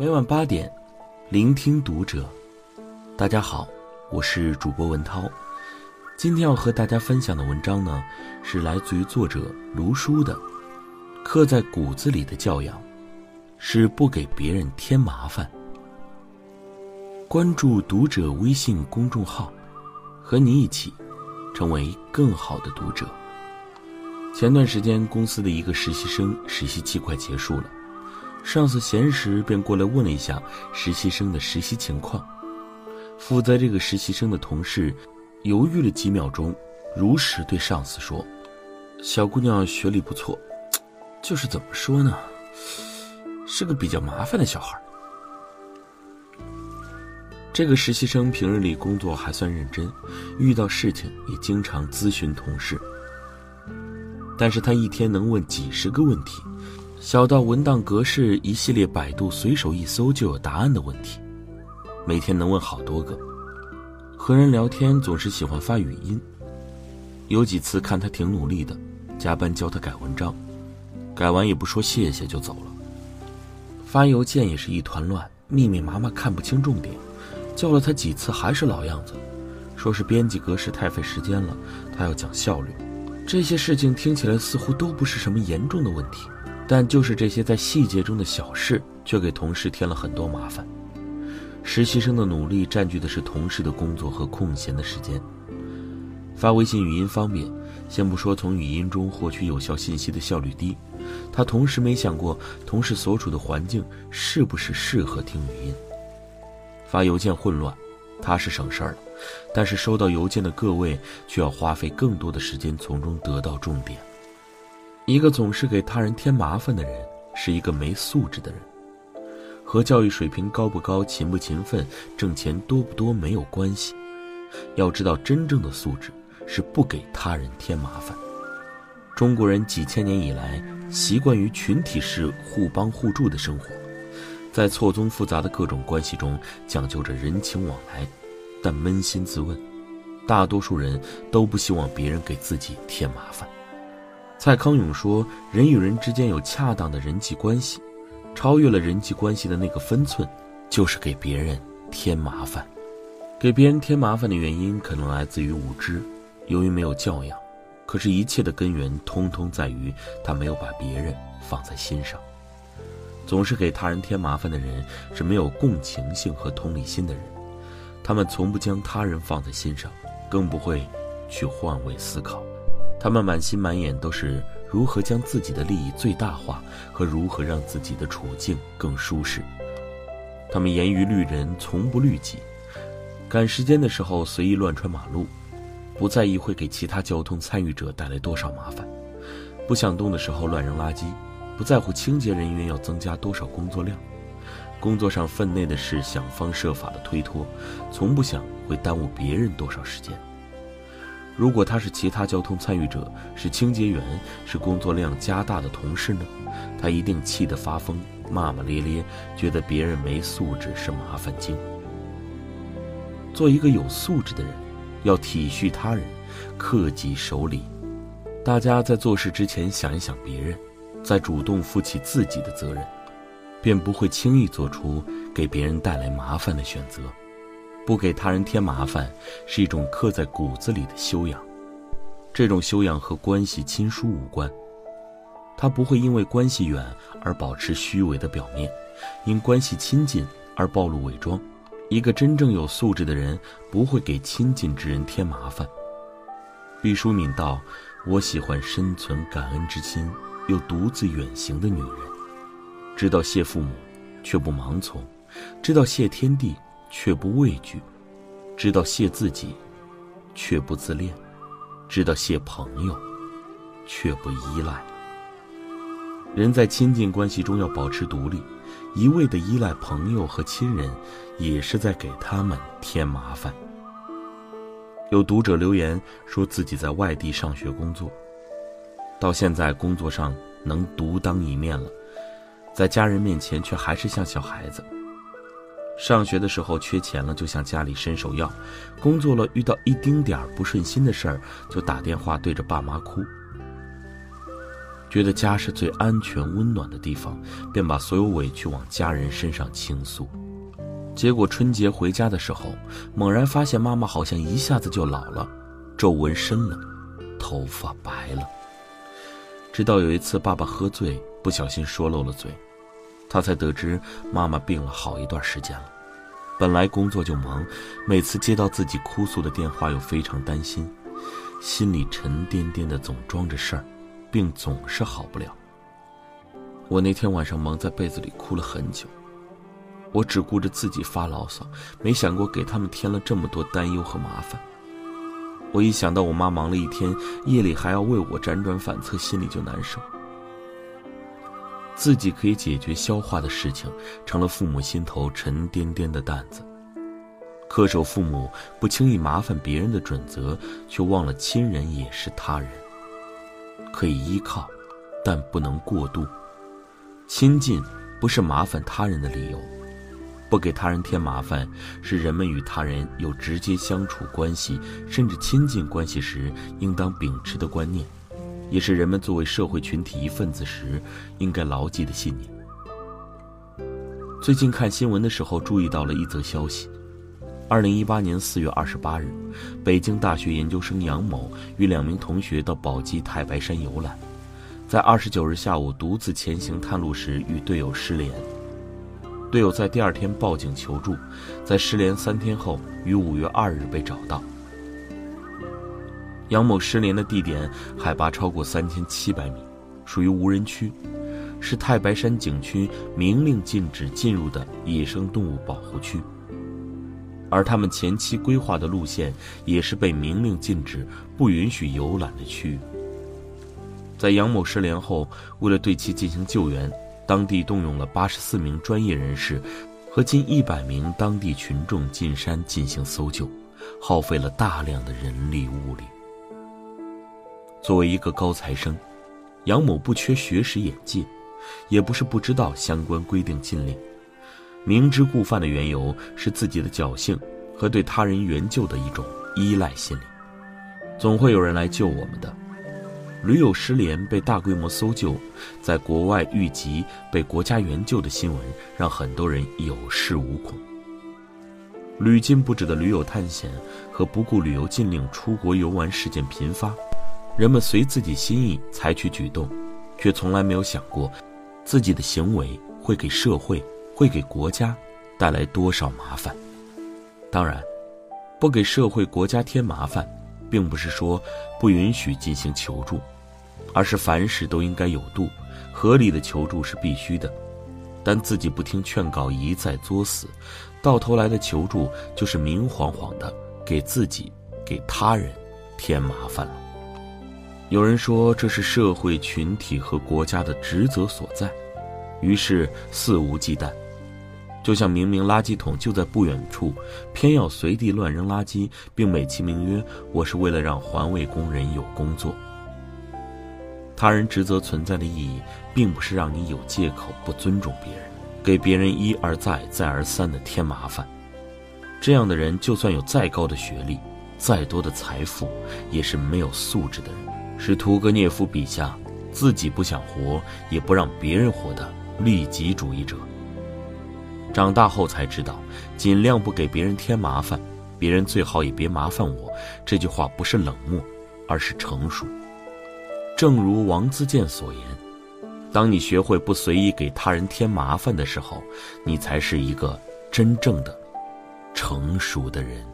每晚八点，聆听读者。大家好，我是主播文涛。今天要和大家分享的文章呢，是来自于作者卢书的《刻在骨子里的教养》，是不给别人添麻烦。关注读者微信公众号，和你一起成为更好的读者。前段时间，公司的一个实习生实习期快结束了。上司闲时便过来问了一下实习生的实习情况。负责这个实习生的同事犹豫了几秒钟，如实对上司说：“小姑娘学历不错，就是怎么说呢，是个比较麻烦的小孩。”这个实习生平日里工作还算认真，遇到事情也经常咨询同事。但是他一天能问几十个问题。小到文档格式一系列，百度随手一搜就有答案的问题，每天能问好多个。和人聊天总是喜欢发语音，有几次看他挺努力的，加班教他改文章，改完也不说谢谢就走了。发邮件也是一团乱，密密麻麻看不清重点，叫了他几次还是老样子，说是编辑格式太费时间了，他要讲效率。这些事情听起来似乎都不是什么严重的问题。但就是这些在细节中的小事，却给同事添了很多麻烦。实习生的努力占据的是同事的工作和空闲的时间。发微信语音方便，先不说从语音中获取有效信息的效率低，他同时没想过同事所处的环境是不是适合听语音。发邮件混乱，他是省事儿了，但是收到邮件的各位却要花费更多的时间从中得到重点。一个总是给他人添麻烦的人，是一个没素质的人。和教育水平高不高、勤不勤奋、挣钱多不多没有关系。要知道，真正的素质是不给他人添麻烦。中国人几千年以来习惯于群体式互帮互助的生活，在错综复杂的各种关系中讲究着人情往来，但扪心自问，大多数人都不希望别人给自己添麻烦。蔡康永说：“人与人之间有恰当的人际关系，超越了人际关系的那个分寸，就是给别人添麻烦。给别人添麻烦的原因可能来自于无知，由于没有教养。可是，一切的根源通通在于他没有把别人放在心上。总是给他人添麻烦的人是没有共情性和同理心的人，他们从不将他人放在心上，更不会去换位思考。”他们满心满眼都是如何将自己的利益最大化和如何让自己的处境更舒适。他们严于律人，从不律己。赶时间的时候随意乱穿马路，不在意会给其他交通参与者带来多少麻烦；不想动的时候乱扔垃圾，不在乎清洁人员要增加多少工作量。工作上分内的事想方设法的推脱，从不想会耽误别人多少时间。如果他是其他交通参与者，是清洁员，是工作量加大的同事呢？他一定气得发疯，骂骂咧咧，觉得别人没素质是麻烦精。做一个有素质的人，要体恤他人，克己守礼。大家在做事之前想一想别人，再主动负起自己的责任，便不会轻易做出给别人带来麻烦的选择。不给他人添麻烦，是一种刻在骨子里的修养。这种修养和关系亲疏无关，他不会因为关系远而保持虚伪的表面，因关系亲近而暴露伪装。一个真正有素质的人，不会给亲近之人添麻烦。毕淑敏道：“我喜欢深存感恩之心又独自远行的女人，知道谢父母，却不盲从；知道谢天地。”却不畏惧，知道谢自己，却不自恋；知道谢朋友，却不依赖。人在亲近关系中要保持独立，一味的依赖朋友和亲人，也是在给他们添麻烦。有读者留言说自己在外地上学工作，到现在工作上能独当一面了，在家人面前却还是像小孩子。上学的时候缺钱了，就向家里伸手要；工作了遇到一丁点儿不顺心的事儿，就打电话对着爸妈哭。觉得家是最安全温暖的地方，便把所有委屈往家人身上倾诉。结果春节回家的时候，猛然发现妈妈好像一下子就老了，皱纹深了，头发白了。直到有一次爸爸喝醉，不小心说漏了嘴，他才得知妈妈病了好一段时间了。本来工作就忙，每次接到自己哭诉的电话又非常担心，心里沉甸甸的，总装着事儿，病总是好不了。我那天晚上蒙在被子里哭了很久。我只顾着自己发牢骚，没想过给他们添了这么多担忧和麻烦。我一想到我妈忙了一天，夜里还要为我辗转反侧，心里就难受。自己可以解决消化的事情，成了父母心头沉甸甸的担子。恪守父母不轻易麻烦别人的准则，却忘了亲人也是他人，可以依靠，但不能过度。亲近不是麻烦他人的理由。不给他人添麻烦，是人们与他人有直接相处关系，甚至亲近关系时应当秉持的观念，也是人们作为社会群体一份子时应该牢记的信念。最近看新闻的时候，注意到了一则消息：二零一八年四月二十八日，北京大学研究生杨某与两名同学到宝鸡太白山游览，在二十九日下午独自前行探路时与队友失联。队友在第二天报警求助，在失联三天后，于五月二日被找到。杨某失联的地点海拔超过三千七百米，属于无人区，是太白山景区明令禁止进入的野生动物保护区。而他们前期规划的路线也是被明令禁止、不允许游览的区域。在杨某失联后，为了对其进行救援。当地动用了八十四名专业人士和近一百名当地群众进山进行搜救，耗费了大量的人力物力。作为一个高材生，杨某不缺学识眼界，也不是不知道相关规定禁令，明知故犯的缘由是自己的侥幸和对他人援救的一种依赖心理，总会有人来救我们的。驴友失联被大规模搜救，在国外遇疾被国家援救的新闻，让很多人有恃无恐。屡禁不止的驴友探险和不顾旅游禁令出国游玩事件频发，人们随自己心意采取举动，却从来没有想过，自己的行为会给社会、会给国家带来多少麻烦。当然，不给社会、国家添麻烦。并不是说不允许进行求助，而是凡事都应该有度，合理的求助是必须的。但自己不听劝告，一再作死，到头来的求助就是明晃晃的给自己、给他人添麻烦了。有人说这是社会群体和国家的职责所在，于是肆无忌惮。就像明明垃圾桶就在不远处，偏要随地乱扔垃圾，并美其名曰“我是为了让环卫工人有工作”。他人职责存在的意义，并不是让你有借口不尊重别人，给别人一而再、再而三的添麻烦。这样的人，就算有再高的学历、再多的财富，也是没有素质的人，是屠格涅夫笔下自己不想活，也不让别人活的利己主义者。长大后才知道，尽量不给别人添麻烦，别人最好也别麻烦我。这句话不是冷漠，而是成熟。正如王自健所言：“当你学会不随意给他人添麻烦的时候，你才是一个真正的成熟的人。”